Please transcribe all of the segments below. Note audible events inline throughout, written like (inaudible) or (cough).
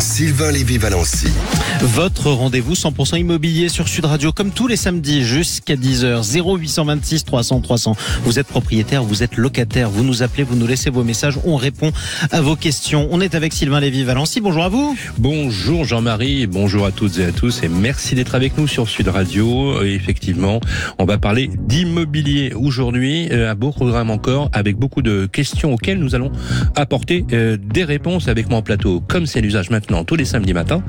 Sylvain Lévy-Valency. Votre rendez-vous 100% immobilier sur Sud Radio, comme tous les samedis jusqu'à 10h, 0826 300 300. Vous êtes propriétaire, vous êtes locataire, vous nous appelez, vous nous laissez vos messages, on répond à vos questions. On est avec Sylvain Lévy-Valency, bonjour à vous. Bonjour Jean-Marie, bonjour à toutes et à tous et merci d'être avec nous sur Sud Radio. Et effectivement, on va parler d'immobilier aujourd'hui, euh, un beau programme encore avec beaucoup de questions auxquelles nous allons apporter euh, des réponses avec mon plateau, comme c'est l'usage maintenant tous les samedis matins.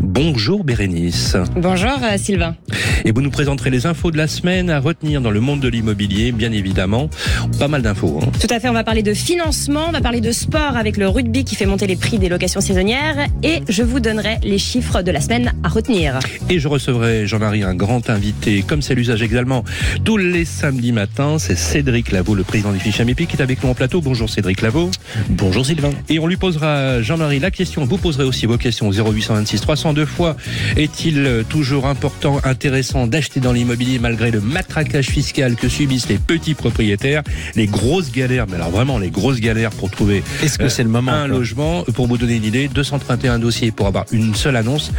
Bonjour Bérénice. Bonjour euh, Sylvain. Et vous nous présenterez les infos de la semaine à retenir dans le monde de l'immobilier, bien évidemment. Pas mal d'infos. Hein. Tout à fait, on va parler de financement, on va parler de sport avec le rugby qui fait monter les prix des locations saisonnières et je vous donnerai les chiffres de la semaine à retenir. Et je recevrai Jean-Marie, un grand invité, comme c'est l'usage également, tous les samedis matins. C'est Cédric Lavaux, le président du Fiche Amépi, qui est avec nous en plateau. Bonjour Cédric Lavaux. Bonjour Sylvain. Et on lui posera, Jean-Marie, la question. Vous poserez aussi vos questions 0826 302 fois. Est-il toujours important, intéressant d'acheter dans l'immobilier malgré le matraquage fiscal que subissent les petits propriétaires, les grosses galères, mais alors vraiment les grosses galères pour trouver Est-ce que c'est le moment un logement? Pour vous donner une idée, 231 dossiers pour avoir une seule annonce.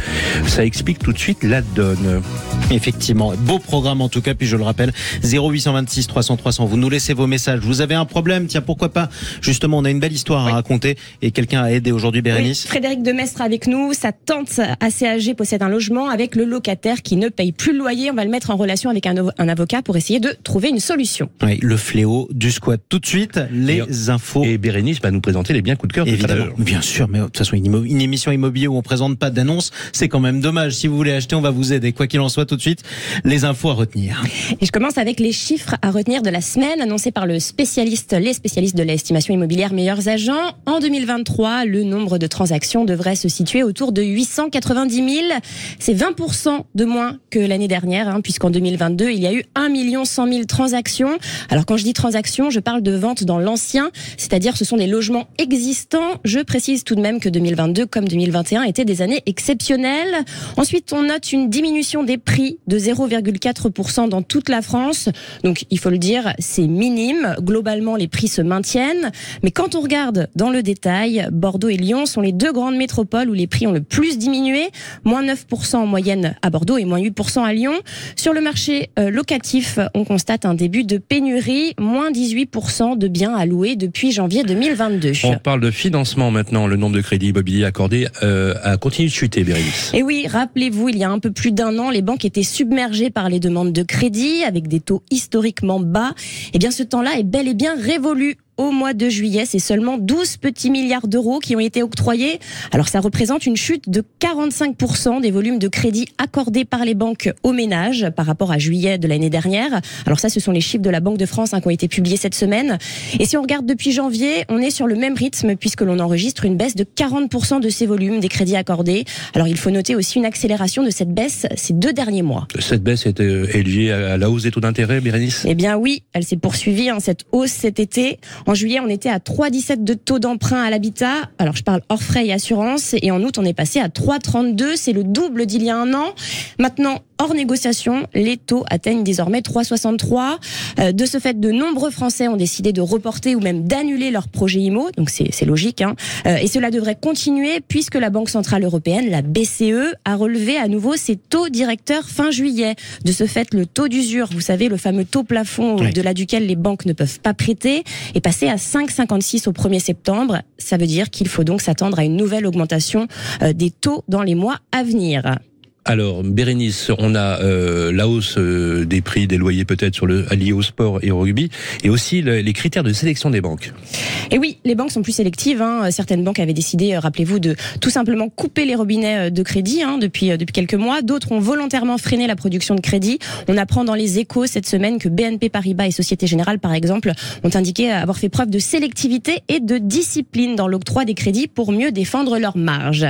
Ça explique tout de suite la donne. Effectivement, beau programme en tout cas, puis je le rappelle, 0826 300 300, vous nous laissez vos messages, vous avez un problème, tiens pourquoi pas, justement on a une belle histoire à raconter et quelqu'un a aidé aujourd'hui Oui, Bérénice Frédéric Avec nous, sa tante assez âgée possède un logement avec le locataire qui ne paye plus le loyer. On va le mettre en relation avec un, un avocat pour essayer de trouver une solution. Oui, le fléau du squat. Tout de suite, les infos. Et Bérénice va nous présenter les biens coups de cœur tout à Évidemment, l'heure. bien sûr, mais de toute façon, une, émission immobilier où on présente pas d'annonce, c'est quand même dommage. Si vous voulez acheter, on va vous aider. Quoi qu'il en soit, tout de suite, les infos à retenir. Et je commence avec les chiffres à retenir de la semaine annoncés par le spécialiste, les spécialistes de l'estimation immobilière meilleurs agents. En 2023, le nombre de transactions devrait se situer autour de 890 000. C'est 20% de moins que l'année dernière, hein, puisqu'en 2022, il y a eu 1 100 000 transactions. Alors quand je dis transactions, je parle de ventes dans l'ancien, c'est-à-dire ce sont des logements existants. Je précise tout de même que 2022 comme 2021 étaient des années exceptionnelles. Ensuite, on note une diminution des prix de 0,4% dans toute la France. Donc, il faut le dire, c'est minime. Globalement, les prix se maintiennent. Mais quand on regarde dans le détail, Bordeaux et Lyon sont les deux grandes métropoles où les prix ont le plus diminué. Moins 9% en moyenne à Bordeaux et moins 8% à Lyon. Sur le marché euh, locatif, on constate un début de pénurie. Moins 18% de biens à louer depuis janvier 2022. On parle de financement maintenant. Le nombre de crédits immobiliers accordés euh, a continué de chuter, Bérénice. Et oui, rappelez-vous, il y a un peu plus d'un an, les banques étaient submergées par les demandes de crédit avec des taux historiquement bas. Eh bien, ce temps-là est bel et bien révolu. Au mois de juillet, c'est seulement 12 petits milliards d'euros qui ont été octroyés. Alors ça représente une chute de 45% des volumes de crédit accordés par les banques aux ménages par rapport à juillet de l'année dernière. Alors ça, ce sont les chiffres de la Banque de France hein, qui ont été publiés cette semaine. Et si on regarde depuis janvier, on est sur le même rythme puisque l'on enregistre une baisse de 40% de ces volumes des crédits accordés. Alors il faut noter aussi une accélération de cette baisse ces deux derniers mois. Cette baisse est, euh, est liée à la hausse des taux d'intérêt, Bérénice? Eh bien oui, elle s'est poursuivie, hein, cette hausse cet été. En juillet, on était à 3,17 de taux d'emprunt à l'habitat. Alors je parle hors frais et assurance. Et en août, on est passé à 3,32. C'est le double d'il y a un an. Maintenant, hors négociation, les taux atteignent désormais 3,63. Euh, de ce fait, de nombreux Français ont décidé de reporter ou même d'annuler leur projet IMO. Donc c'est logique. Hein. Euh, et cela devrait continuer puisque la Banque Centrale Européenne, la BCE, a relevé à nouveau ses taux directeurs fin juillet. De ce fait, le taux d'usure, vous savez, le fameux taux plafond Oui. au-delà duquel les banques ne peuvent pas prêter, est passé à 5,56 au 1er septembre. Ça veut dire qu'il faut donc s'attendre à une nouvelle augmentation euh, des taux dans les mois à venir. Alors, Bérénice, on a euh, la hausse euh, des prix des loyers peut-être sur le lié au sport et au rugby, et aussi le- les critères de sélection des banques. Et oui, les banques sont plus sélectives. hein. Certaines banques avaient décidé, euh, rappelez-vous, de tout simplement couper les robinets euh, de crédit hein, depuis depuis quelques mois. D'autres ont volontairement freiné la production de crédit. On apprend dans les Échos cette semaine que BNP Paribas et Société Générale, par exemple, ont indiqué avoir fait preuve de sélectivité et de discipline dans l'octroi des crédits pour mieux défendre leurs marges.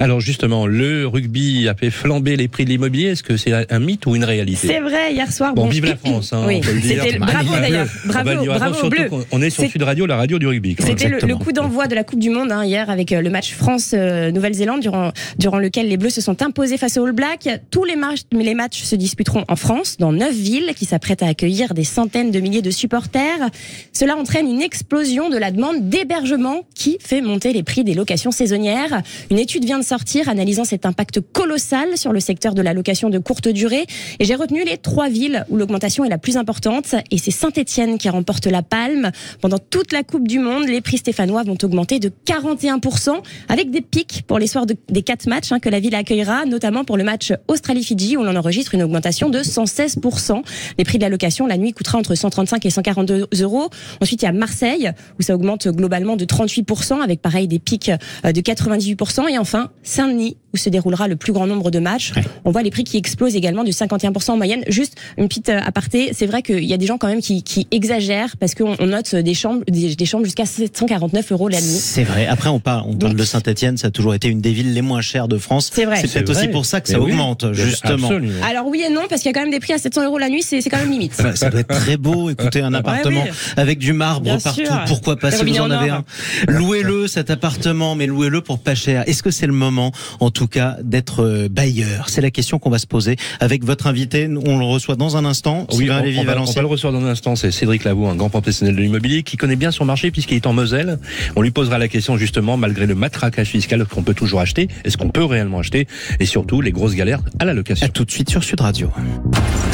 Alors justement, le rugby a fait flamber les prix de l'immobilier. Est-ce que c'est un mythe ou une réalité C'est vrai, hier soir. Bon, vive la France. Hein, oui, on peut le dire. bravo d'ailleurs. On Bravo, à bravo bleu. On est sur Sud Radio, la radio du rugby. C'était le, coup d'envoi de la Coupe du Monde hein, hier avec euh, le match France-Nouvelle-Zélande durant, durant lequel les Bleus se sont imposés face aux All Blacks. Tous les matchs, les matchs se disputeront en France, dans neuf villes qui s'apprêtent à accueillir des centaines de milliers de supporters. Cela entraîne une explosion de la demande d'hébergement qui fait monter les prix des locations saisonnières. Une étude vient de sortir analysant cet impact colossal sur le secteur de la location de courte durée. Et j'ai retenu les trois villes où l'augmentation est la plus importante. Et c'est Saint-Etienne qui remporte la palme. Pendant toute la Coupe du Monde, les prix stéphanois vont augmenter de 41%, avec des pics pour les soirs de- des quatre matchs hein, que la ville accueillera, notamment pour le match Australie-Fidji, où l'on enregistre une augmentation de 116%. Les prix de la location, la nuit, coûtera entre 135 et 142 euros. Ensuite, il y a Marseille, où ça augmente globalement de 38%, avec pareil des pics euh, de 98%. Et enfin, Saint-Denis, où se déroulera le plus grand nombre de matchs. On voit les prix qui explosent également de 51% en moyenne. Juste une petite euh, aparté, c'est vrai qu'il y a des gens quand même qui, qui exagèrent parce qu'on on note des chambres, des, des chambres jusqu'à 749 euros la nuit. C'est vrai. Après, on parle, on parle Donc- de Saint-Etienne. Ça a toujours été une des villes les moins chères de France. C'est vrai. C'est peut-être aussi pour ça que ça oui. augmente, justement. Absolument. Alors oui et non, parce qu'il y a quand même des prix à 700 euros la nuit, c'est quand même limite. Ça, ça doit être très beau. Écoutez, un appartement oui. avec du marbre Bien partout. sûr. Pourquoi pas si vous en en avez un? Louez-le cet appartement, mais louez-le pour pas cher. Est-ce que c'est le moment, en tout cas, d'être euh, bailleur C'est la question qu'on va se poser avec votre invité. On le reçoit dans un instant. Oui, Sylvain on, Lévy on va, on Valency. va le recevoir dans un instant. C'est Cédric Lavaux, un grand professionnel de l'immobilier qui connaît bien son marché puisqu'il est en Moselle. On lui posera la question justement, malgré le matraquage fiscal qu'on peut toujours acheter, est-ce qu'on peut réellement acheter? Et surtout, les grosses galères à la location. À tout de suite sur Sud Radio.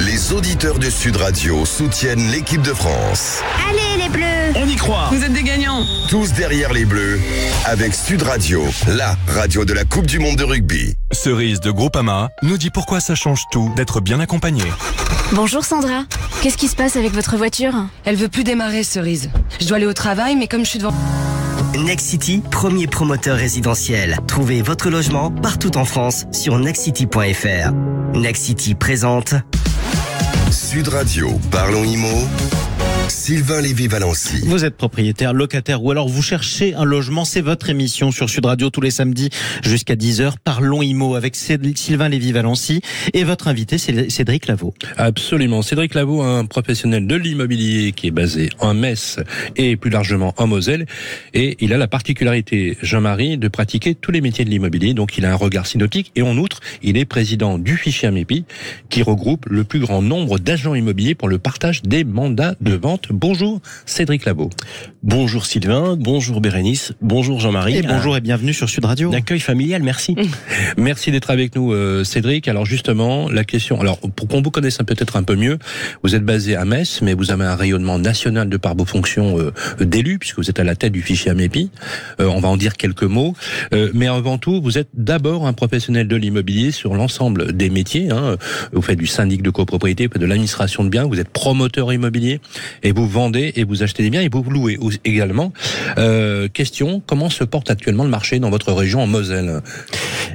Les auditeurs de Sud Radio soutiennent l'équipe de France. Allez Vous êtes des gagnants Tous derrière les Bleus avec Sud Radio, la radio de la Coupe du Monde de rugby. Cerise de Groupama nous dit pourquoi ça change tout d'être bien accompagné. Bonjour Sandra, qu'est-ce qui se passe avec votre voiture? Elle veut plus démarrer, Cerise. Je dois aller au travail, mais comme je suis devant... Next City, premier promoteur résidentiel. Trouvez votre logement partout en France sur nextcity.fr. Next City présente Sud Radio, parlons IMO. Sylvain Lévy-Valency. Vous êtes propriétaire, locataire ou alors vous cherchez un logement, c'est votre émission sur Sud Radio tous les samedis jusqu'à 10h. Parlons IMO avec Sylvain Lévy-Valency et votre invité Cédric Lavaux. Absolument. Cédric Lavaux, un professionnel de l'immobilier qui est basé en Metz et plus largement en Moselle. Et il a la particularité, Jean-Marie, de pratiquer tous les métiers de l'immobilier. Donc il a un regard synoptique. Et en outre, il est président du fichier AMEPI qui regroupe le plus grand nombre d'agents immobiliers pour le partage des mandats de vente. Bonjour, Cédric Lavaux. Bonjour Sylvain, bonjour Bérénice, bonjour Jean-Marie. Et bonjour et bienvenue sur Sud Radio. Un accueil familial, merci. (laughs) Merci d'être avec nous, euh, Cédric. Alors justement, la question. Alors pour qu'on vous connaisse un- peut-être un peu mieux, vous êtes basé à Metz, mais vous avez un rayonnement national de par vos fonctions euh, d'élu, puisque vous êtes à la tête du fichier AMEPI. Euh, on va en dire quelques mots. Euh, mais avant tout, vous êtes d'abord un professionnel de l'immobilier sur l'ensemble des métiers. Hein. Vous faites du syndic de copropriété, vous faites de l'administration de biens, vous êtes promoteur immobilier et vous vendez et vous achetez des biens et vous louez également. Euh, question comment se porte actuellement le marché dans votre région en Moselle?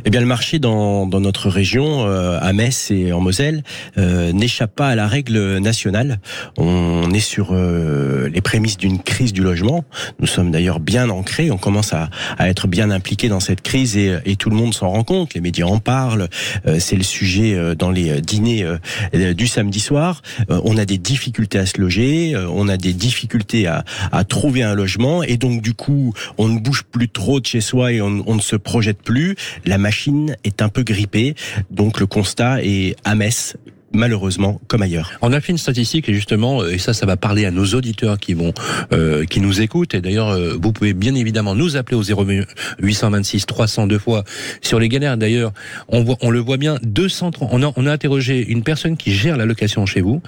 Eh bien, le marché dans, dans notre région, euh, à Metz et en Moselle, euh, n'échappe pas à la règle nationale. On est sur euh, les prémices d'une crise du logement. Nous sommes d'ailleurs bien ancrés. On commence à, à être bien impliqués dans cette crise et, et tout le monde s'en rend compte. Les médias en parlent. Euh, C'est le sujet euh, dans les dîners euh, du samedi soir. On a des difficultés à se loger. Euh, on a des difficultés à, à trouver un logement et donc du coup, on ne bouge plus trop de chez soi et on, on ne se projette plus. La machine est un peu grippée, donc le constat est à Metz, malheureusement, comme ailleurs. On a fait une statistique et justement, euh, et ça, ça va parler à nos auditeurs qui vont, euh, qui nous écoutent. Et d'ailleurs, euh, vous pouvez bien évidemment nous appeler au 0826 302 fois sur les galères. D'ailleurs, on voit, on le voit bien. 230. On a, on a interrogé une personne qui gère la location chez vous.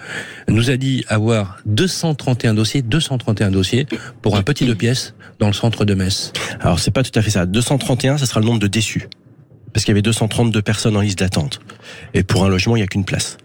Nous a dit avoir 231 dossiers, 231 dossiers pour un petit deux pièces dans le centre de Metz. Alors c'est pas tout à fait ça. 231, ça sera le nombre de déçus. Parce qu'il y avait 232 personnes en liste d'attente. Et pour un logement, il n'y a qu'une place.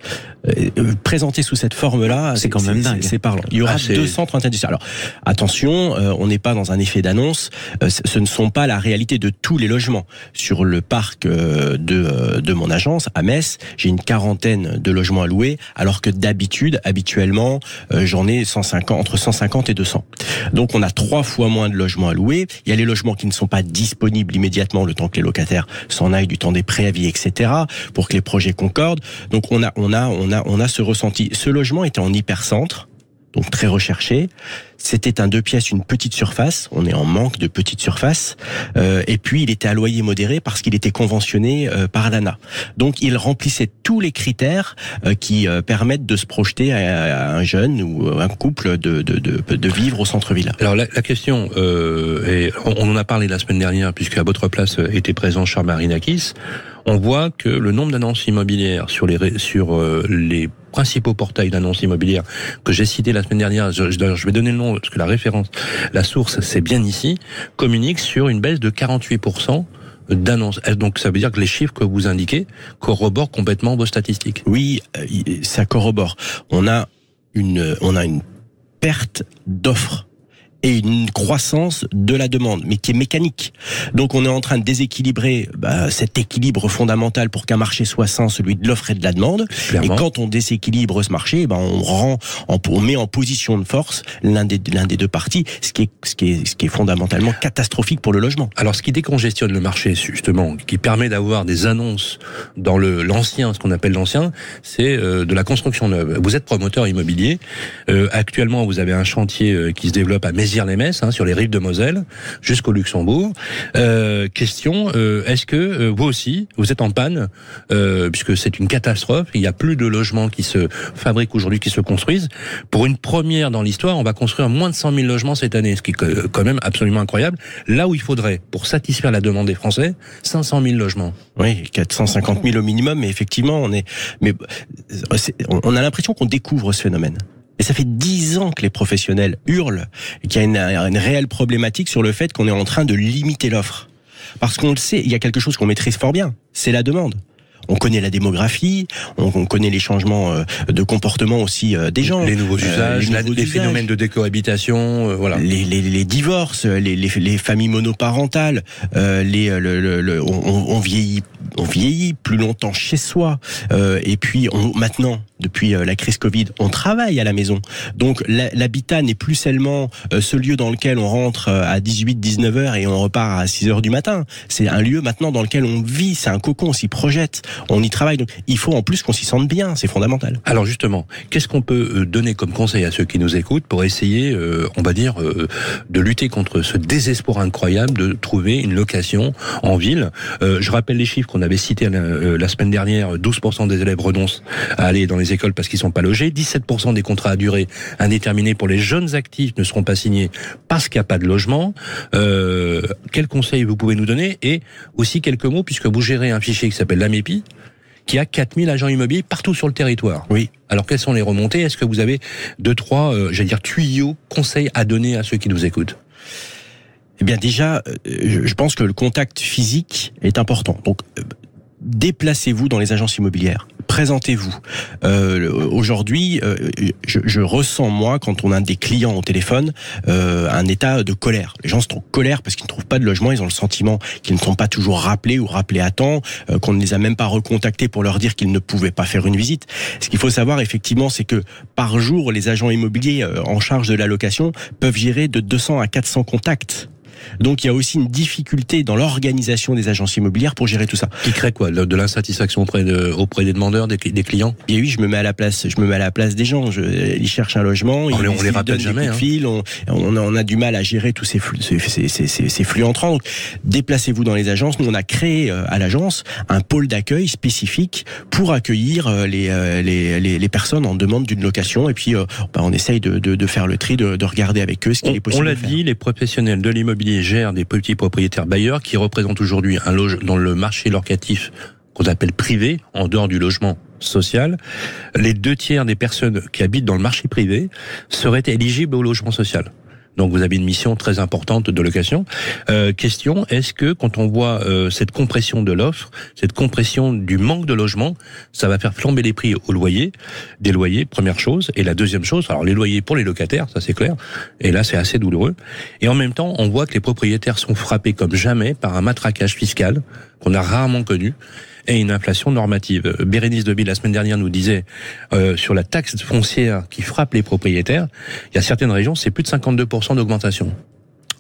Euh, euh, présenté sous cette forme-là, C'est quand même dingue. C'est parlant. Il y aura Ah, deux centres interdits. Alors, attention, euh, on n'est pas dans un effet d'annonce. Euh, ce ne sont pas la réalité de tous les logements. Sur le parc euh, de, euh, de mon agence, à Metz, j'ai une quarantaine de logements à louer, alors que d'habitude, habituellement, euh, j'en ai 150, entre 150 et 200. Donc, on a trois fois moins de logements à louer. Il y a les logements qui ne sont pas disponibles immédiatement, le temps que les locataires s'en aillent, du temps des préavis, etc., pour que les projets concordent. Donc, on a, on a, on a, on a ce ressenti. Ce logement était en hypercentre donc très recherché. C'était un deux pièces, une petite surface. On est en manque de petite surface. Euh, et puis il était à loyer modéré parce qu'il était conventionné euh, par l'ANA. Donc il remplissait tous les critères euh, qui euh, permettent de se projeter à, à un jeune ou un couple de, de, de, de vivre au centre-ville. Alors la, la question, euh, et on, en a parlé la semaine dernière, puisque à votre place euh, était présent Charles Marinakis, on voit que le nombre d'annonces immobilières sur les sur euh, les principaux portails d'annonces immobilières que j'ai cités la semaine dernière, je, je- vais donner le nom parce que la référence, la source, c'est bien ici, communique sur une baisse de 48% d'annonces. Donc ça veut dire que les chiffres que vous indiquez corroborent complètement vos statistiques? Oui, euh, ça corrobore. On a une, on a une perte d'offres et une croissance de la demande, mais qui est mécanique. Donc on est en train de déséquilibrer bah, cet équilibre fondamental pour qu'un marché soit sain, celui de l'offre et de la demande. Clairement. Et quand on déséquilibre ce marché, ben on rend, en- on met en position de force l'un des l'un des deux parties, ce qui est ce qui est ce qui est fondamentalement catastrophique pour le logement. Alors, ce qui décongestionne le marché, justement, qui permet d'avoir des annonces dans le l'ancien, ce qu'on appelle l'ancien, c'est euh, de la construction neuve. Vous êtes promoteur immobilier. Euh, actuellement, vous avez un chantier euh, qui se développe à Mézières-les-Messes, hein, sur les rives de Moselle, jusqu'au Luxembourg. Euh, question euh, est-ce que euh, vous aussi, vous êtes en panne, euh, puisque c'est une catastrophe. Il y a plus de logements qui se fabriquent aujourd'hui, qui se construisent. Pour une première dans l'histoire, on va construire moins de 100 000 logements cette année, ce qui est que- quand même absolument incroyable. Là où il faudrait, pour satisfaire la demande des Français, 500 000 logements. Oui, 450 000 au minimum, mais effectivement, on est, mais euh, on a l'impression qu'on découvre ce phénomène. Et ça fait dix ans que les professionnels hurlent et qu'il y a une, une réelle problématique sur le fait qu'on est en train de limiter l'offre. Parce qu'on le sait, il y a quelque chose qu'on maîtrise fort bien, c'est la demande. On connaît la démographie, on, on connaît les changements euh, de comportement aussi euh, des gens. Les nouveaux Euh, usages, les la- nouveaux les usages. phénomènes de décohabitation, euh, voilà. Les, les, les divorces, les, les, les familles monoparentales, euh, les, le, le, le- on, on vieillit, on vieillit plus longtemps chez soi. Euh, et puis on, maintenant, depuis euh, la crise Covid, on travaille à la maison. Donc l'habitat n'est plus seulement euh, ce lieu dans lequel on rentre euh, à 18-19 heures et on repart à 6 heures du matin. C'est un lieu maintenant dans lequel on vit, c'est un cocon, on s'y projette, on y travaille. Donc il faut en plus qu'on s'y sente bien, c'est fondamental. Alors justement, qu'est-ce qu'on peut donner comme conseil à ceux qui nous écoutent pour essayer, on va dire, de lutter contre ce désespoir incroyable de trouver une location en ville? Je rappelle les chiffres qu'on avait cités la semaine dernière. 12% des élèves renoncent à aller dans les écoles parce qu'ils sont pas logés. 17% des contrats à durée indéterminée pour les jeunes actifs ne seront pas signés parce qu'il n'y a pas de logement. Euh, quels conseils vous pouvez nous donner Et aussi quelques mots, puisque vous gérez un fichier qui s'appelle l'AMEPI, qui a 4000 agents immobiliers partout sur le territoire. Oui. Alors quelles sont les remontées? Est-ce que vous avez deux, trois, euh, j'allais dire, tuyaux, conseils à donner à ceux qui nous écoutent? Eh bien déjà, euh, je je pense que le contact physique est important. Donc euh, déplacez-vous dans les agences immobilières, présentez-vous. Euh, Aujourd'hui, euh, je, je ressens moi quand on a des clients au téléphone euh, un état de colère. Les gens sont en colère parce qu'ils ne trouvent pas de logement, ils ont le sentiment qu'ils ne sont pas toujours rappelés ou rappelés à temps, euh, qu'on ne les a même pas recontactés pour leur dire qu'ils ne pouvaient pas faire une visite. Ce qu'il faut savoir effectivement, c'est que par jour, les agents immobiliers euh, en charge de la location peuvent gérer de 200 à 400 contacts. Donc il y a aussi une difficulté dans l'organisation des agences immobilières pour gérer tout ça. Qui crée quoi? De l'insatisfaction auprès, de, auprès des demandeurs, des, des clients? Et oui, je me mets à la place, je me mets à la place des gens. Je, ils cherchent un logement, ils, les- on les rappelle des jamais, hein. fil, on, on, a, on a du mal à gérer tous ces flux, ces, ces, ces- ces- ces flux entrants. Donc, déplacez-vous dans les agences. Nous, on a créé euh, à l'agence un pôle d'accueil spécifique pour accueillir euh, les, euh, les, les, les personnes en demande d'une location. Et puis, bah, on essaye de, de, de faire le tri, de, de regarder avec eux ce qu'il On, est possible on l'a dit, les professionnels de l'immobilier gèrent des petits propriétaires bailleurs qui représentent aujourd'hui un loge dans le marché locatif qu'on appelle privé, en dehors du logement social. Les deux tiers des personnes qui habitent dans le marché privé seraient éligibles au logement social. Donc vous avez une mission très importante de location. Euh, question, est-ce que quand on voit euh, cette compression de l'offre, cette compression du manque de logement, ça va faire flamber les prix au loyer, des loyers, première chose. Et la deuxième chose, alors les loyers pour les locataires, ça c'est clair. Et là c'est assez douloureux. Et en même temps, on voit que les propriétaires sont frappés comme jamais par un matraquage fiscal qu'on a rarement connu et une inflation normative. Euh, Bérénice Deby, la semaine dernière, nous disait euh, sur la taxe foncière qui frappe les propriétaires, il y a certaines régions, c'est plus de 52% d'augmentation.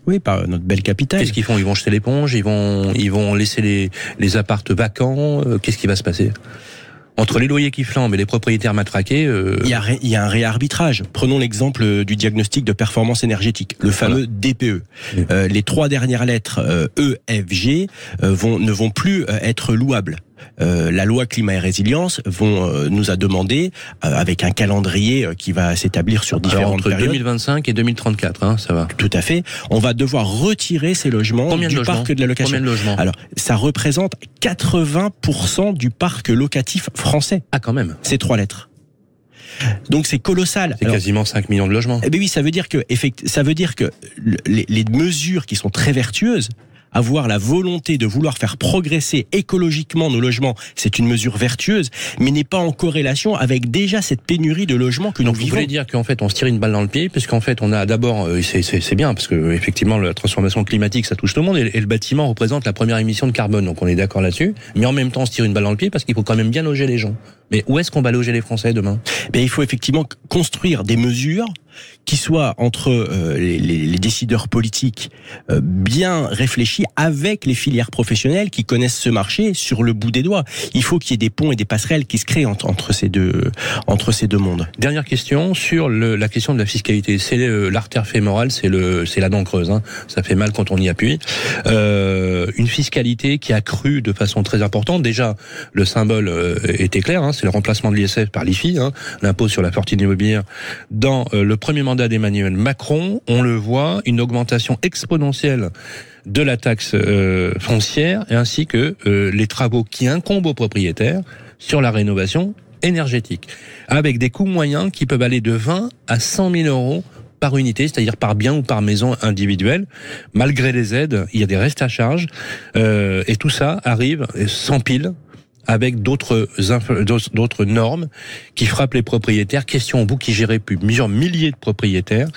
Oui, par notre belle capitale. Qu'est-ce qu'ils font? Ils vont jeter l'éponge, ils vont, ils vont laisser les, les appartes vacants. Euh, Qu'est-ce qui va se passer? Entre les loyers qui flambent et les propriétaires matraqués, euh, Il y, a, ré- il y a un réarbitrage. Prenons l'exemple du diagnostic de performance énergétique, le fameux DPE. Oui. Euh, les trois dernières lettres euh, E, F, G euh, vont, ne vont plus euh, être louables. Euh, la loi climat et résilience vont euh, nous a demandé euh, avec un calendrier qui va s'établir sur alors, différentes entre périodes. 2025 et 2034, hein, ça va. Tout à fait. On va devoir retirer ces logements Combien de du logements parc de la location. Combien de logements Alors, ça représente 80% du parc locatif français. Ah, quand même. Ces trois lettres. Donc c'est colossal. C'est quasiment 5 millions de logements. eh ben oui, ça veut dire que ça veut dire que le- les, les mesures qui sont très vertueuses, avoir la volonté de vouloir faire progresser écologiquement nos logements, c'est une mesure vertueuse, mais n'est pas en corrélation avec déjà cette pénurie de logements que Donc nous vous vivons. voulez dire qu'en fait on se tire une balle dans le pied, puisqu'en fait on a d'abord, euh, c'est bien parce que effectivement la transformation climatique ça touche tout le monde et, et le bâtiment représente la première émission de carbone, donc on est d'accord là-dessus. Mais en même temps on se tire une balle dans le pied parce qu'il faut quand même bien loger les gens. Mais où est-ce qu'on va loger les Français demain? Ben, il faut effectivement construire des mesures qui soient entre euh, les, les- les décideurs politiques euh, bien réfléchis avec les filières professionnelles qui connaissent ce marché sur le bout des doigts. Il faut qu'il y ait des ponts et des passerelles qui se créent entre, entre ces deux entre ces deux mondes. Dernière question sur le- la question de la fiscalité. C'est l'artère fémorale, c'est le, c'est la dent creuse. Hein. Ça fait mal quand on y appuie. Euh, une fiscalité qui a cru de façon très importante. Déjà, le symbole euh, était clair. Hein, c'est le remplacement de l'ISF par l'IFI, hein, l'impôt sur la fortune immobilière. Dans euh, le premier mandat d'Emmanuel Macron, on le voit, une augmentation exponentielle de la taxe euh, foncière ainsi que euh, les travaux qui incombent aux propriétaires sur la rénovation énergétique, avec des coûts moyens qui peuvent aller de 20 à 100 000 euros par unité, c'est-à-dire par bien ou par maison individuelle. Malgré les aides, il y a des restes à charge, et tout ça arrive et s'empile avec d'autres normes qui frappent les propriétaires. Question vous qui gérez plus plusieurs milliers de propriétaires,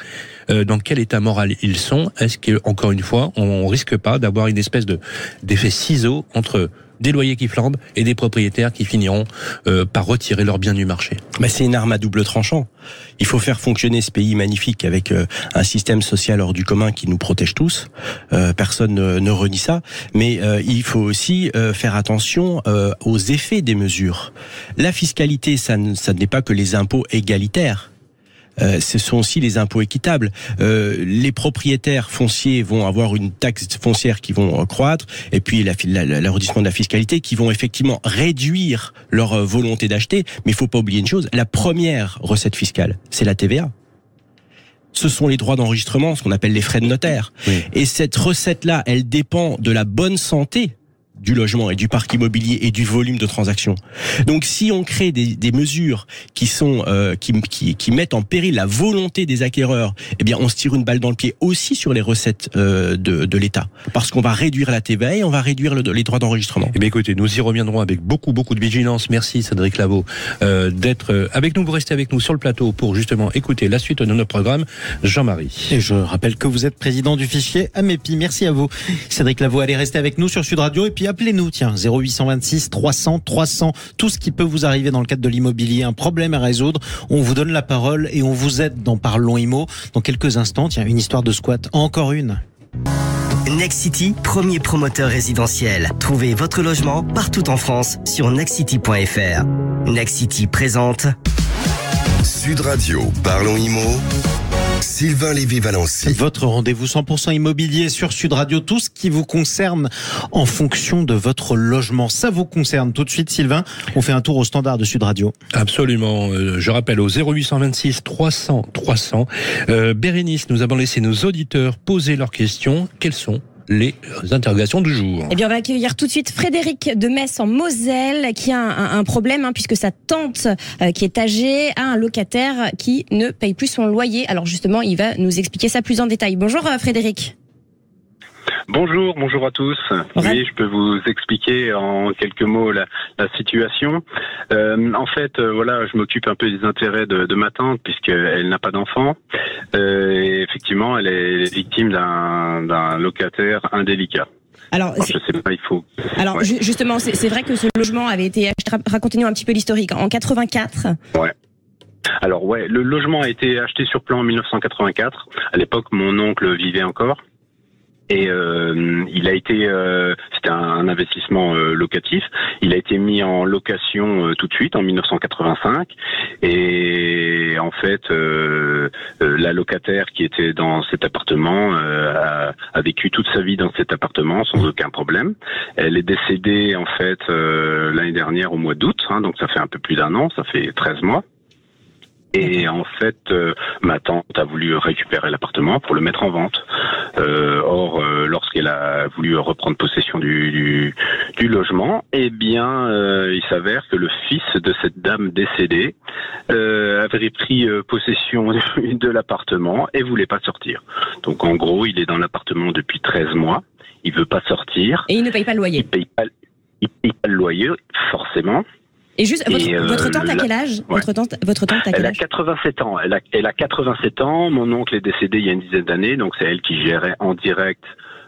euh, dans quel état moral ils sont? Est-ce que encore une fois, on, on risque pas d'avoir une espèce de d'effet ciseau entre des loyers qui flambent et des propriétaires qui finiront euh, par retirer leurs biens du marché Ben, c'est une arme à double tranchant. Il faut faire fonctionner ce pays magnifique avec euh, un système social hors du commun qui nous protège tous. Euh, personne ne, ne renie ça. Mais euh, il faut aussi euh, faire attention euh, aux effets des mesures. La fiscalité, ça, ça n'est pas que les impôts égalitaires. Euh, ce sont aussi les impôts équitables. Euh, les propriétaires fonciers vont avoir une taxe foncière qui vont croître, et puis la- la- la- l'arrondissement de la fiscalité qui vont effectivement réduire leur euh, volonté d'acheter. Mais il faut pas oublier une chose la première recette fiscale, c'est la TVA. Ce sont les droits d'enregistrement, ce qu'on appelle les frais de notaire. Oui. Et cette recette-là, elle dépend de la bonne santé du logement et du parc immobilier et du volume de transactions. Donc si on crée des, des mesures qui sont euh, qui, qui, qui mettent en péril la volonté des acquéreurs, eh bien on se tire une balle dans le pied aussi sur les recettes euh, de, de l'État parce qu'on va réduire la TVA et on va réduire le- les droits d'enregistrement. Eh bien, écoutez, nous y reviendrons avec beaucoup, beaucoup de vigilance. Merci, Cédric Lavaux, euh, d'être euh, avec nous. Vous restez avec nous sur le plateau pour justement écouter la suite de notre programme. Jean-Marie. Et je rappelle que vous êtes président du fichier AMEPI. Merci à vous. Cédric Lavaux, allez rester avec nous sur Sud Radio et puis appelez-nous, tiens, 0826 300 300. Tout ce qui peut vous arriver dans le cadre de l'immobilier, un problème à résoudre. On vous donne la parole et on vous aide dans Parlons Imo. Dans quelques instants, tiens, une histoire de squat. Encore une. Next City, premier promoteur résidentiel. Trouvez votre logement partout en France sur nextcity.fr. Next City présente Sud Radio, parlons IMO. Sylvain Lévy-Valency. Votre rendez-vous 100% immobilier sur Sud Radio, tout ce qui vous concerne en fonction de votre logement. Ça vous concerne tout de suite, Sylvain. On fait un tour au standard de Sud Radio. Absolument. Euh, je rappelle au 0826 300 300. Euh, Bérénice, nous avons laissé nos auditeurs poser leurs questions. Quelles sont les interrogations du jour. Eh bien, on va accueillir tout de suite Frédéric de Metz en Moselle, qui a un, problème, hein, puisque sa tante, euh, qui est âgée, a un locataire qui ne paye plus son loyer. Alors justement, il va nous expliquer ça plus en détail. Bonjour euh, Frédéric. Bonjour, bonjour à tous. Oui, je peux vous expliquer en quelques mots la, la situation. Euh, en fait, euh, voilà, je m'occupe un peu des intérêts de, de ma tante puisqu'elle n'a pas d'enfant. Euh, et effectivement, elle est victime d'un locataire indélicat. Alors, Alors, je sais pas, il faut. alors Ouais. ju- justement, c'est vrai que ce logement avait été acheté. ra- Racontez-nous un petit peu l'historique. En 84, Ouais. Alors ouais, le logement a été acheté sur plan en 1984. À l'époque, mon oncle vivait encore. Et euh, il a été, euh, c'était un investissement euh, locatif. Il a été mis en location euh, tout de suite en 1985. Et en fait, euh, euh, la locataire qui était dans cet appartement a, a vécu toute sa vie dans cet appartement sans aucun problème. Elle est décédée en fait l'année dernière au mois d'août, hein, donc ça fait un peu plus d'un an, ça fait 13 mois. Et en fait, euh, ma tante a voulu récupérer l'appartement pour le mettre en vente. Euh, or, euh, lorsqu'elle a voulu reprendre possession du, du, du logement, eh bien, il s'avère que le fils de cette dame décédée avait pris possession (laughs) de l'appartement et voulait pas sortir. Donc, en gros, il est dans l'appartement depuis 13 mois. Il veut pas sortir. et il ne paye pas le loyer. Il paye pas, il paye pas le loyer, forcément. Et juste, votre, euh, votre tante a quel âge Ouais. votre, tante, votre tante a quel Elle a âge 87 ans. Elle a, elle a 87 ans. Mon oncle est décédé il y a une dizaine d'années, donc c'est elle qui gérait en direct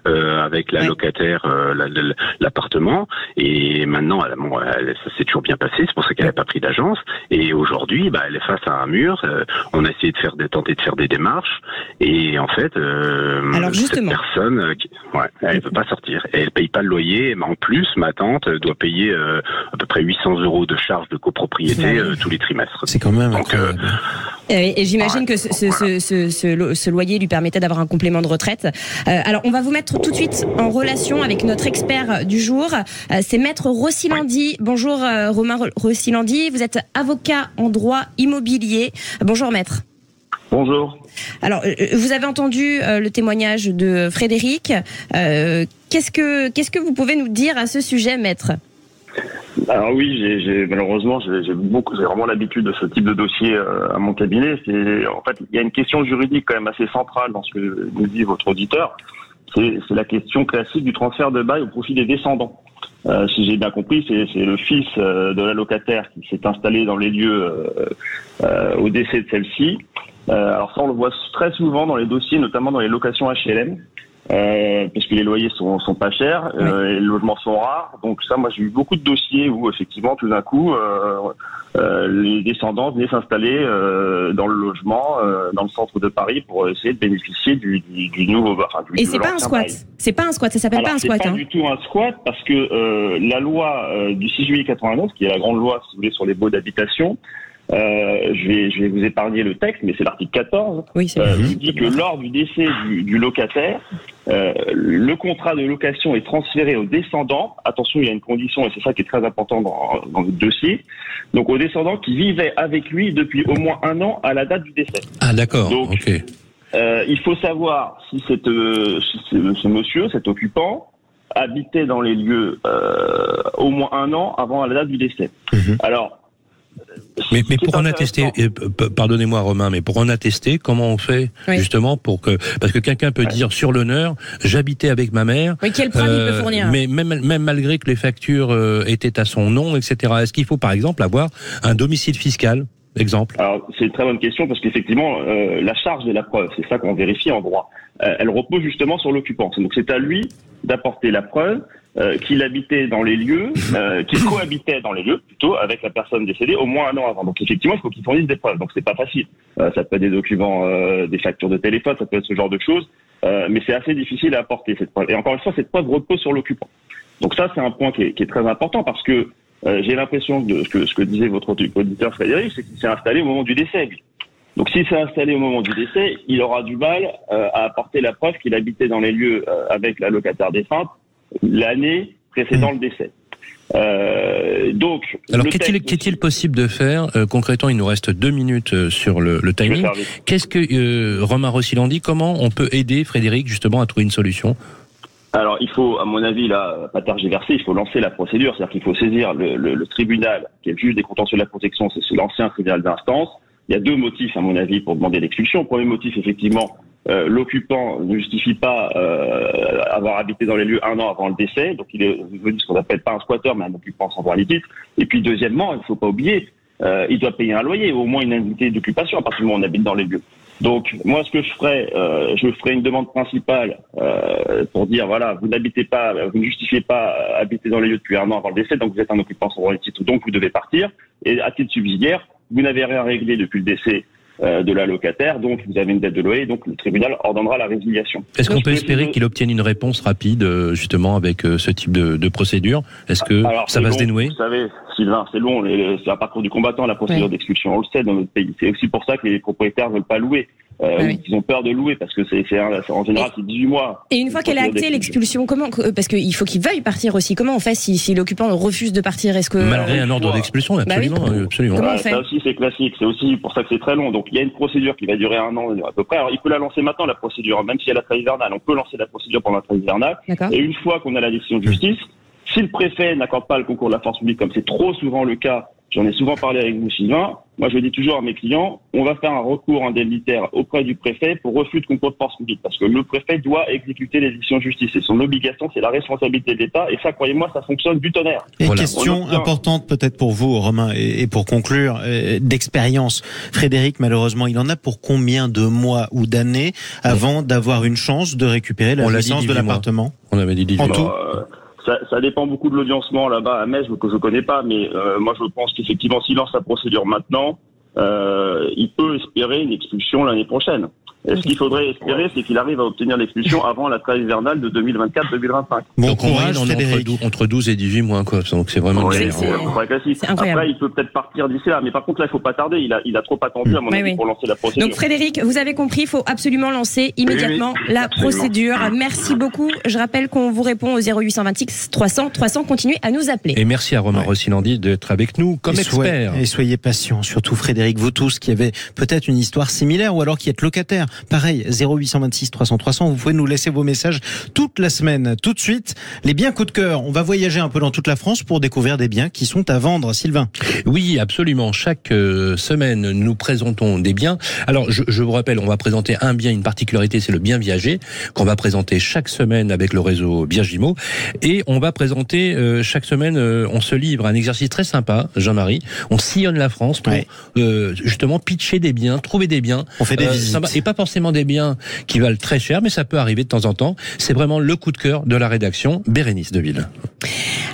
euh, avec la Ouais. locataire euh, la- la- l'appartement. Et maintenant, elle, bon, elle- ça s'est toujours bien passé. C'est pour ça qu'elle n'a pas pris d'agence. Et aujourd'hui, bah, elle est face à un mur. Euh, on a essayé de faire des, tenter de faire des démarches. Et en fait, euh, Alors, justement. cette personne, euh, qui- ouais, elle peut pas sortir. Et elle paye pas le loyer. Mais en plus, ma tante doit payer euh, à peu près 800 euros de charges de copropriété Ouais. euh, tous les trimestres. C'est quand même Donc. Et, et j'imagine Ouais. que ce, ce, ce, ce- ce lo- ce loyer lui permettait d'avoir un complément de retraite. Euh, alors, on va vous mettre tout de suite en relation avec notre expert du jour. Euh, C'est Maître Rossilandi. Bonjour euh, Romain Ro- Rossilandi. Vous êtes avocat en droit immobilier. Bonjour Maître. Bonjour. Alors, euh, vous avez entendu le témoignage de Frédéric. Qu'est-ce que qu'est-ce que vous pouvez nous dire à ce sujet, Maître? Alors oui, j'ai, j'ai- malheureusement, j'ai, beaucoup, j'ai vraiment l'habitude de ce type de dossier à mon cabinet. C'est, en fait, il y a une question juridique quand même assez centrale dans ce que nous dit votre auditeur. C'est, la question classique du transfert de bail au profit des descendants. Euh, si j'ai bien compris, c'est, le fils euh, de la locataire qui s'est installé dans les lieux euh, euh, au décès de celle-ci. Alors ça, on le voit très souvent dans les dossiers, notamment dans les locations HLM. Euh, parce que les loyers sont, sont pas chers, euh, les logements sont rares. Donc ça, moi j'ai eu beaucoup de dossiers où effectivement tout d'un coup euh, euh, les descendants venaient s'installer euh, dans le logement, euh, dans le centre de Paris pour essayer de bénéficier du, du, du nouveau. Enfin, du, Et c'est pas un squat. C'est pas un squat. Ça s'appelle pas un c'est squat. pas hein. du tout un squat parce que euh, la loi du 6 juillet 89, qui est la grande loi, si vous voulez, sur les baux d'habitation, euh, je, vais, je vais vous épargner le texte, mais c'est l'article 14, Oui, c'est euh, qui dit que lors du décès du, du locataire, euh, le contrat de location est transféré aux descendants. Attention, il y a une condition, et c'est ça qui est très important dans, dans le dossier. Donc aux descendants qui vivaient avec lui depuis au moins un an à la date du décès. Ah d'accord, Donc. Euh, il faut savoir si, cette, euh, si ce, ce monsieur, cet occupant, habitait dans les lieux euh, au moins un an avant la date du décès. Alors, Mais, mais pour en attester, pardonnez-moi Romain, mais pour en attester, comment on fait Oui. justement pour que parce que quelqu'un peut dire sur l'honneur, j'habitais avec ma mère. Oui, quelle preuve il peut euh, fournir Mais même, même malgré que les factures euh, étaient à son nom, etc. Est-ce qu'il faut par exemple avoir un domicile fiscal, exemple Alors, c'est une très bonne question parce qu'effectivement, euh, la charge de la preuve, c'est ça qu'on vérifie en droit. Euh, elle repose justement sur l'occupant. Donc, c'est à lui d'apporter la preuve euh, qu'il habitait dans les lieux, euh, qu'il cohabitait dans les lieux, plutôt, avec la personne décédée au moins un an avant. Donc, effectivement, il faut qu'il fournisse des preuves. Donc, c'est pas facile. Euh, ça peut être des documents, euh, des factures de téléphone, ça peut être ce genre de choses. Euh, mais c'est assez difficile à apporter cette preuve. Et encore une fois, cette preuve repose sur l'occupant. Donc ça, c'est un point qui est, qui est très important parce que j'ai l'impression que ce, que ce que disait votre auditeur Frédéric, c'est qu'il s'est installé au moment du décès. Donc s'il s'est installé au moment du décès, il aura du mal euh, à apporter la preuve qu'il habitait dans les lieux euh, avec la locataire défunte l'année précédant le décès. Euh, donc, Alors qu'est-il possible de faire euh, concrètement Il nous reste deux minutes euh, sur le, le timing. Qu'est-ce que euh, Romain Rossilandi Comment on peut aider Frédéric justement à trouver une solution? Alors, il faut, à mon avis, là, pas tergiverser, il faut lancer la procédure. C'est-à-dire qu'il faut saisir le, le, le, tribunal, qui est le juge des contentieux de la protection, c'est l'ancien tribunal d'instance. Il y a deux motifs, à mon avis, pour demander l'expulsion. Premier motif, effectivement, euh, l'occupant ne justifie pas euh, avoir habité dans les lieux un an avant le décès, donc il est devenu ce qu'on appelle pas un squatteur, mais un occupant sans droit ni. Et puis, deuxièmement, il ne faut pas oublier, euh, il doit payer un loyer, ou au moins une indemnité d'occupation à partir du moment où on habite dans les lieux. Donc moi, ce que je ferais, euh, je ferais une demande principale euh, pour dire voilà, vous n'habitez pas, vous ne justifiez pas euh, habiter dans les lieux depuis un an avant le décès, donc vous êtes un occupant sans droit de titre, donc vous devez partir. Et à titre subsidiaire, vous n'avez rien réglé depuis le décès de la locataire, donc vous avez une dette de loyer, donc le tribunal ordonnera la résiliation. Est-ce qu'on peut espérer qu'il obtienne une réponse rapide, euh, justement, avec euh, ce type de, de procédure? Est-ce que Alors, ça va long, se dénouer? Vous savez, Sylvain, c'est long, c'est un parcours du combattant, la procédure Oui. d'expulsion, on le sait dans notre pays. C'est aussi pour ça que les propriétaires veulent pas louer. Euh, Ah ou oui. qu'ils ont peur de louer parce que c'est en général c'est 18 mois. Et une fois qu'elle actée, d'expulsion. l'expulsion, comment euh, Parce qu'il faut qu'il veuille partir aussi. Comment on fait si, si l'occupant refuse de partir? Est-ce que Malgré un ordre Bah d'expulsion, oui. absolument, euh, absolument. Comment on Ouais, fait? ça aussi c'est classique, c'est aussi pour ça que c'est très long. Donc il y a une procédure qui va durer un an à peu près. Alors il peut la lancer maintenant la procédure, même si elle a la trêve hivernale. On peut lancer la procédure pendant la trêve hivernale. D'accord. Et une fois qu'on a la décision de justice, si le préfet n'accorde pas le concours de la force publique, comme c'est trop souvent le cas, j'en ai souvent parlé avec vous, Sylvain, moi je dis toujours à mes clients, on va faire un recours indemnitaire auprès du préfet pour refus de concours de force publique, parce que le préfet doit exécuter les décisions de justice. C'est son obligation, c'est la responsabilité de l'État, et ça, croyez-moi, ça fonctionne du tonnerre. Et Voilà. question obtient- importante peut-être pour vous, Romain, et, pour conclure, euh, d'expérience. Frédéric, malheureusement, il en a pour combien de mois ou d'années avant d'avoir une chance de récupérer la On l'a dit, licence de 18 mois. l'appartement On avait dit 18 En mois. tout Euh, ça, dépend beaucoup de l'audiencement là-bas à Metz que je connais pas, mais euh, moi je pense qu'effectivement s'il lance sa procédure maintenant, euh, il peut espérer une expulsion l'année prochaine. Et ce qu'il faudrait espérer, c'est qu'il arrive à obtenir l'expulsion avant la trêve hivernale de 2024-2025. Bon Donc courage, on est entre, entre 12 et 18 mois, quoi. Donc c'est vraiment Ouais, galère. c'est-. Après, il peut peut-être partir d'ici là, mais par contre là, il faut pas tarder. Il a, il a trop attendu à mon avis oui. pour lancer la procédure. Donc Frédéric, vous avez compris, il faut absolument lancer immédiatement Oui, oui, la absolument. procédure. Merci beaucoup. Je rappelle qu'on vous répond au 0826 300 300. Continuez à nous appeler. Et merci à Romain Ouais. Rossilandi d'être avec nous comme et soyez- expert. et soyez patients, surtout Frédéric, vous tous qui avez peut-être une histoire similaire ou alors qui êtes locataire. Pareil, 0826 300 300, vous pouvez nous laisser vos messages toute la semaine. Tout de suite, les biens coup de cœur. On va voyager un peu dans toute la France pour découvrir des biens qui sont à vendre. Sylvain. Oui, absolument. Chaque euh, semaine, nous présentons des biens. Alors, je, je vous rappelle, on va présenter un bien, une particularité, c'est le bien viager, qu'on va présenter chaque semaine avec le réseau Biagimo. Et on va présenter euh, chaque semaine, euh, on se livre à un exercice très sympa, Jean-Marie. On sillonne la France pour Ouais. euh, justement pitcher des biens, trouver des biens. On fait des Euh, visites. et pas forcément des biens qui valent très cher, mais ça peut arriver de temps en temps. C'est vraiment le coup de cœur de la rédaction Bérénice Deville.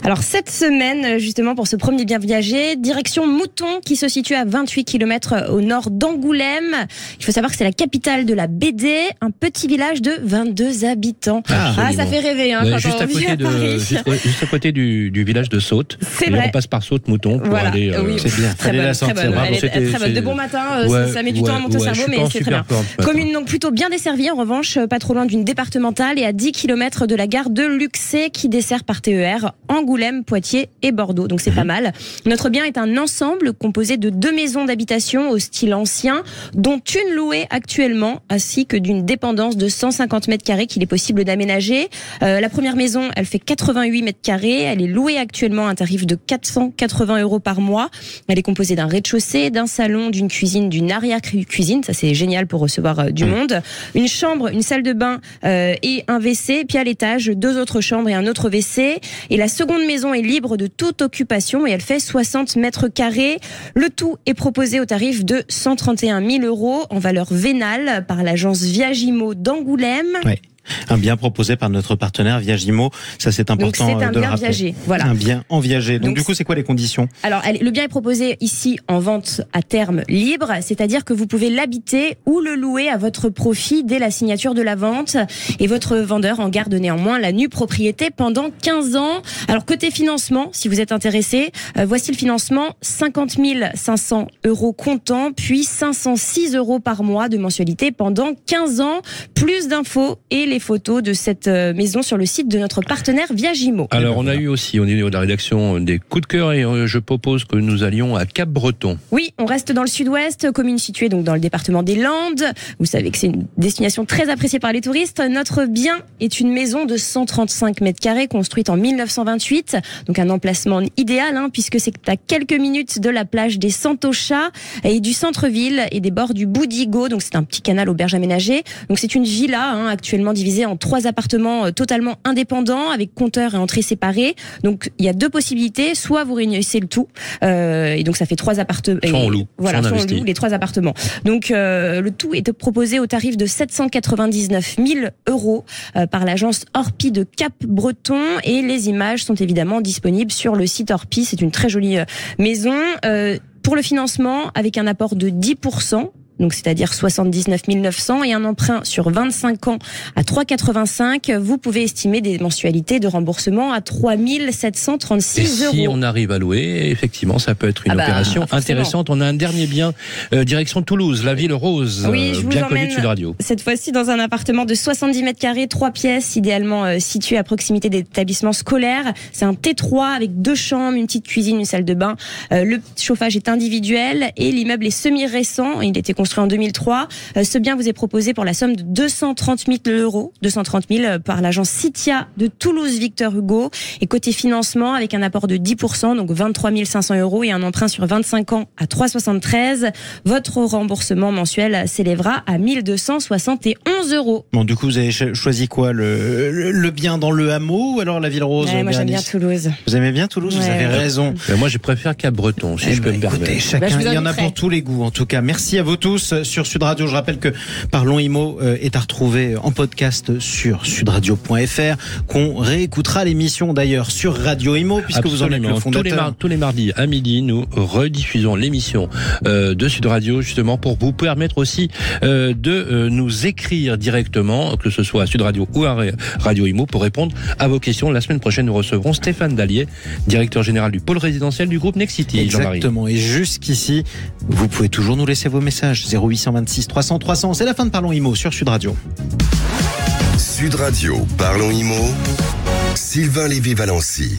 Alors cette semaine, justement pour ce premier bien viager, direction Mouton qui se situe à 28 km au nord d'Angoulême. Il faut savoir que c'est la capitale de la BD, un petit village de 22 habitants. Ah, Ah, ça fait rêver hein, quand juste, on à côté à de, Paris. juste, juste à côté du, du village de Saute. C'est vrai. on passe par Saute-Mouton pour Voilà, aller. euh, oui. C'est bien. Très bonne, la très sortir. bonne. Elle est- très bonne. De c'est- bon matin, euh, ouais, ça, ça met du ouais, temps à monter au ouais, cerveau, mais c'est très bien. Commune donc plutôt bien desservie, en revanche, euh, pas trop loin d'une départementale et à 10 km de la gare de Luxé qui dessert par TER Angoulême, Poitiers et Bordeaux. Donc c'est pas mal. Notre bien est un ensemble composé de deux maisons d'habitation au style ancien, dont une louée actuellement, ainsi que d'une dépendance de 150 mètres carrés qu'il est possible d'aménager. Euh, la première maison, elle fait 88 mètres carrés. Elle est louée actuellement à un tarif de 480 euros par mois. Elle est composée d'un rez-de-chaussée, d'un salon, d'une cuisine, d'une arrière-cuisine. Ça, c'est génial pour recevoir euh, du monde. Une chambre, une salle de bain euh, et un WC. Puis à l'étage, deux autres chambres et un autre WC. Et la seconde maison est libre de toute occupation et elle fait 60 mètres carrés. Le tout est proposé au tarif de 131 000 euros en valeur vénale par l'agence Viagimo d'Angoulême. Ouais. Un bien proposé par notre partenaire Viagimo. Ça, c'est Donc important c'est euh, un de bien rappeler. viager. Voilà. Un bien en viager. Donc, Donc, du coup, c'est quoi les conditions? Alors, le bien est proposé ici en vente à terme libre, c'est-à-dire que vous pouvez l'habiter ou le louer à votre profit dès la signature de la vente. Et votre vendeur en garde néanmoins la nue propriété pendant 15 ans. Alors, côté financement, si vous êtes intéressé, euh, voici le financement 50 500 euros comptant, puis 506 euros par mois de mensualité pendant 15 ans. Plus d'infos et les les photos de cette euh, maison sur le site de notre partenaire Viagimo. Alors, on a eu aussi au niveau de la rédaction des coups de cœur et euh, je propose que nous allions à Cap-Breton. Oui, on reste dans le sud-ouest, commune située donc dans le département des Landes. Vous savez que c'est une destination très appréciée par les touristes. Notre bien est une maison de 135 mètres carrés construite en 1928, donc un emplacement idéal hein, puisque c'est à quelques minutes de la plage des Santochas et du centre-ville et des bords du Boudigo. Donc c'est un petit canal auberge aménagé. Donc c'est une villa hein, actuellement divisée en trois appartements euh, totalement indépendants avec compteur et entrée séparée. Donc il y a deux possibilités, soit vous réunissez le tout euh, et donc ça fait trois appartements. Soit on loue, Voilà, soit on loue les trois appartements. Donc euh, le tout est proposé au tarif de 799 000 euros euh, par l'agence Orpi de Cap-Breton et les images sont évidemment disponibles sur le site Orpi. C'est une très jolie euh, maison. Euh, pour le financement, avec un apport de 10%, donc c'est-à-dire 79 900 et un emprunt sur 25 ans à 3,85, vous pouvez estimer des mensualités de remboursement à 3 Et 736 euros. si on arrive à louer, effectivement, ça peut être une Ah bah, opération forcément. intéressante. On a un dernier bien, euh, direction Toulouse, la ville rose, Oui, je euh, vous bien connue de Sud Radio. Cette fois-ci dans un appartement de 70 mètres carrés, trois pièces, idéalement euh, situé à proximité des établissements scolaires. C'est un T3 avec deux chambres, une petite cuisine, une salle de bain. Euh, le chauffage est individuel et l'immeuble est semi-récent. Il été construit en 2003. Euh, ce bien vous est proposé pour la somme de 230 000 euros, 230 000 euh, par l'agence Citia de Toulouse Victor Hugo. Et côté financement, avec un apport de 10%, donc 23 500 euros et un emprunt sur 25 ans à 3,73, votre remboursement mensuel s'élèvera à 1271 euros. Bon, du coup, vous avez cho- choisi quoi le, le, le bien dans le hameau ou alors la ville rose Ouais, moi j'aime bien Toulouse. Vous aimez bien Toulouse Vous Ouais. avez raison. Mais moi, je préfère Cap-Breton, si Eh je peux ben, me permettre. écoutez, chacun, Bah, vous il y en a pour tous les goûts en tout cas. Merci à vous tous sur Sud Radio. Je rappelle que Parlons Imo euh, est à retrouver en podcast sur sudradio.fr, qu'on réécoutera l'émission d'ailleurs sur Radio Imo puisque vous en êtes le Absolument. tous, les fondateur. mar- tous les mardis à midi, nous rediffusons l'émission euh, de Sud Radio justement pour vous permettre aussi euh, de nous écrire directement, que ce soit à Sud Radio ou à Ra- Radio Imo, pour répondre à vos questions. La semaine prochaine, nous recevrons Stéphane Dallier, directeur général du pôle résidentiel du groupe Nexity. Jean-Marie. Exactement. Et jusqu'ici, vous pouvez toujours nous laisser vos messages. 0826 300 300. C'est la fin de Parlons Imo sur Sud Radio. Sud Radio, parlons IMO. Sylvain Lévy-Valency.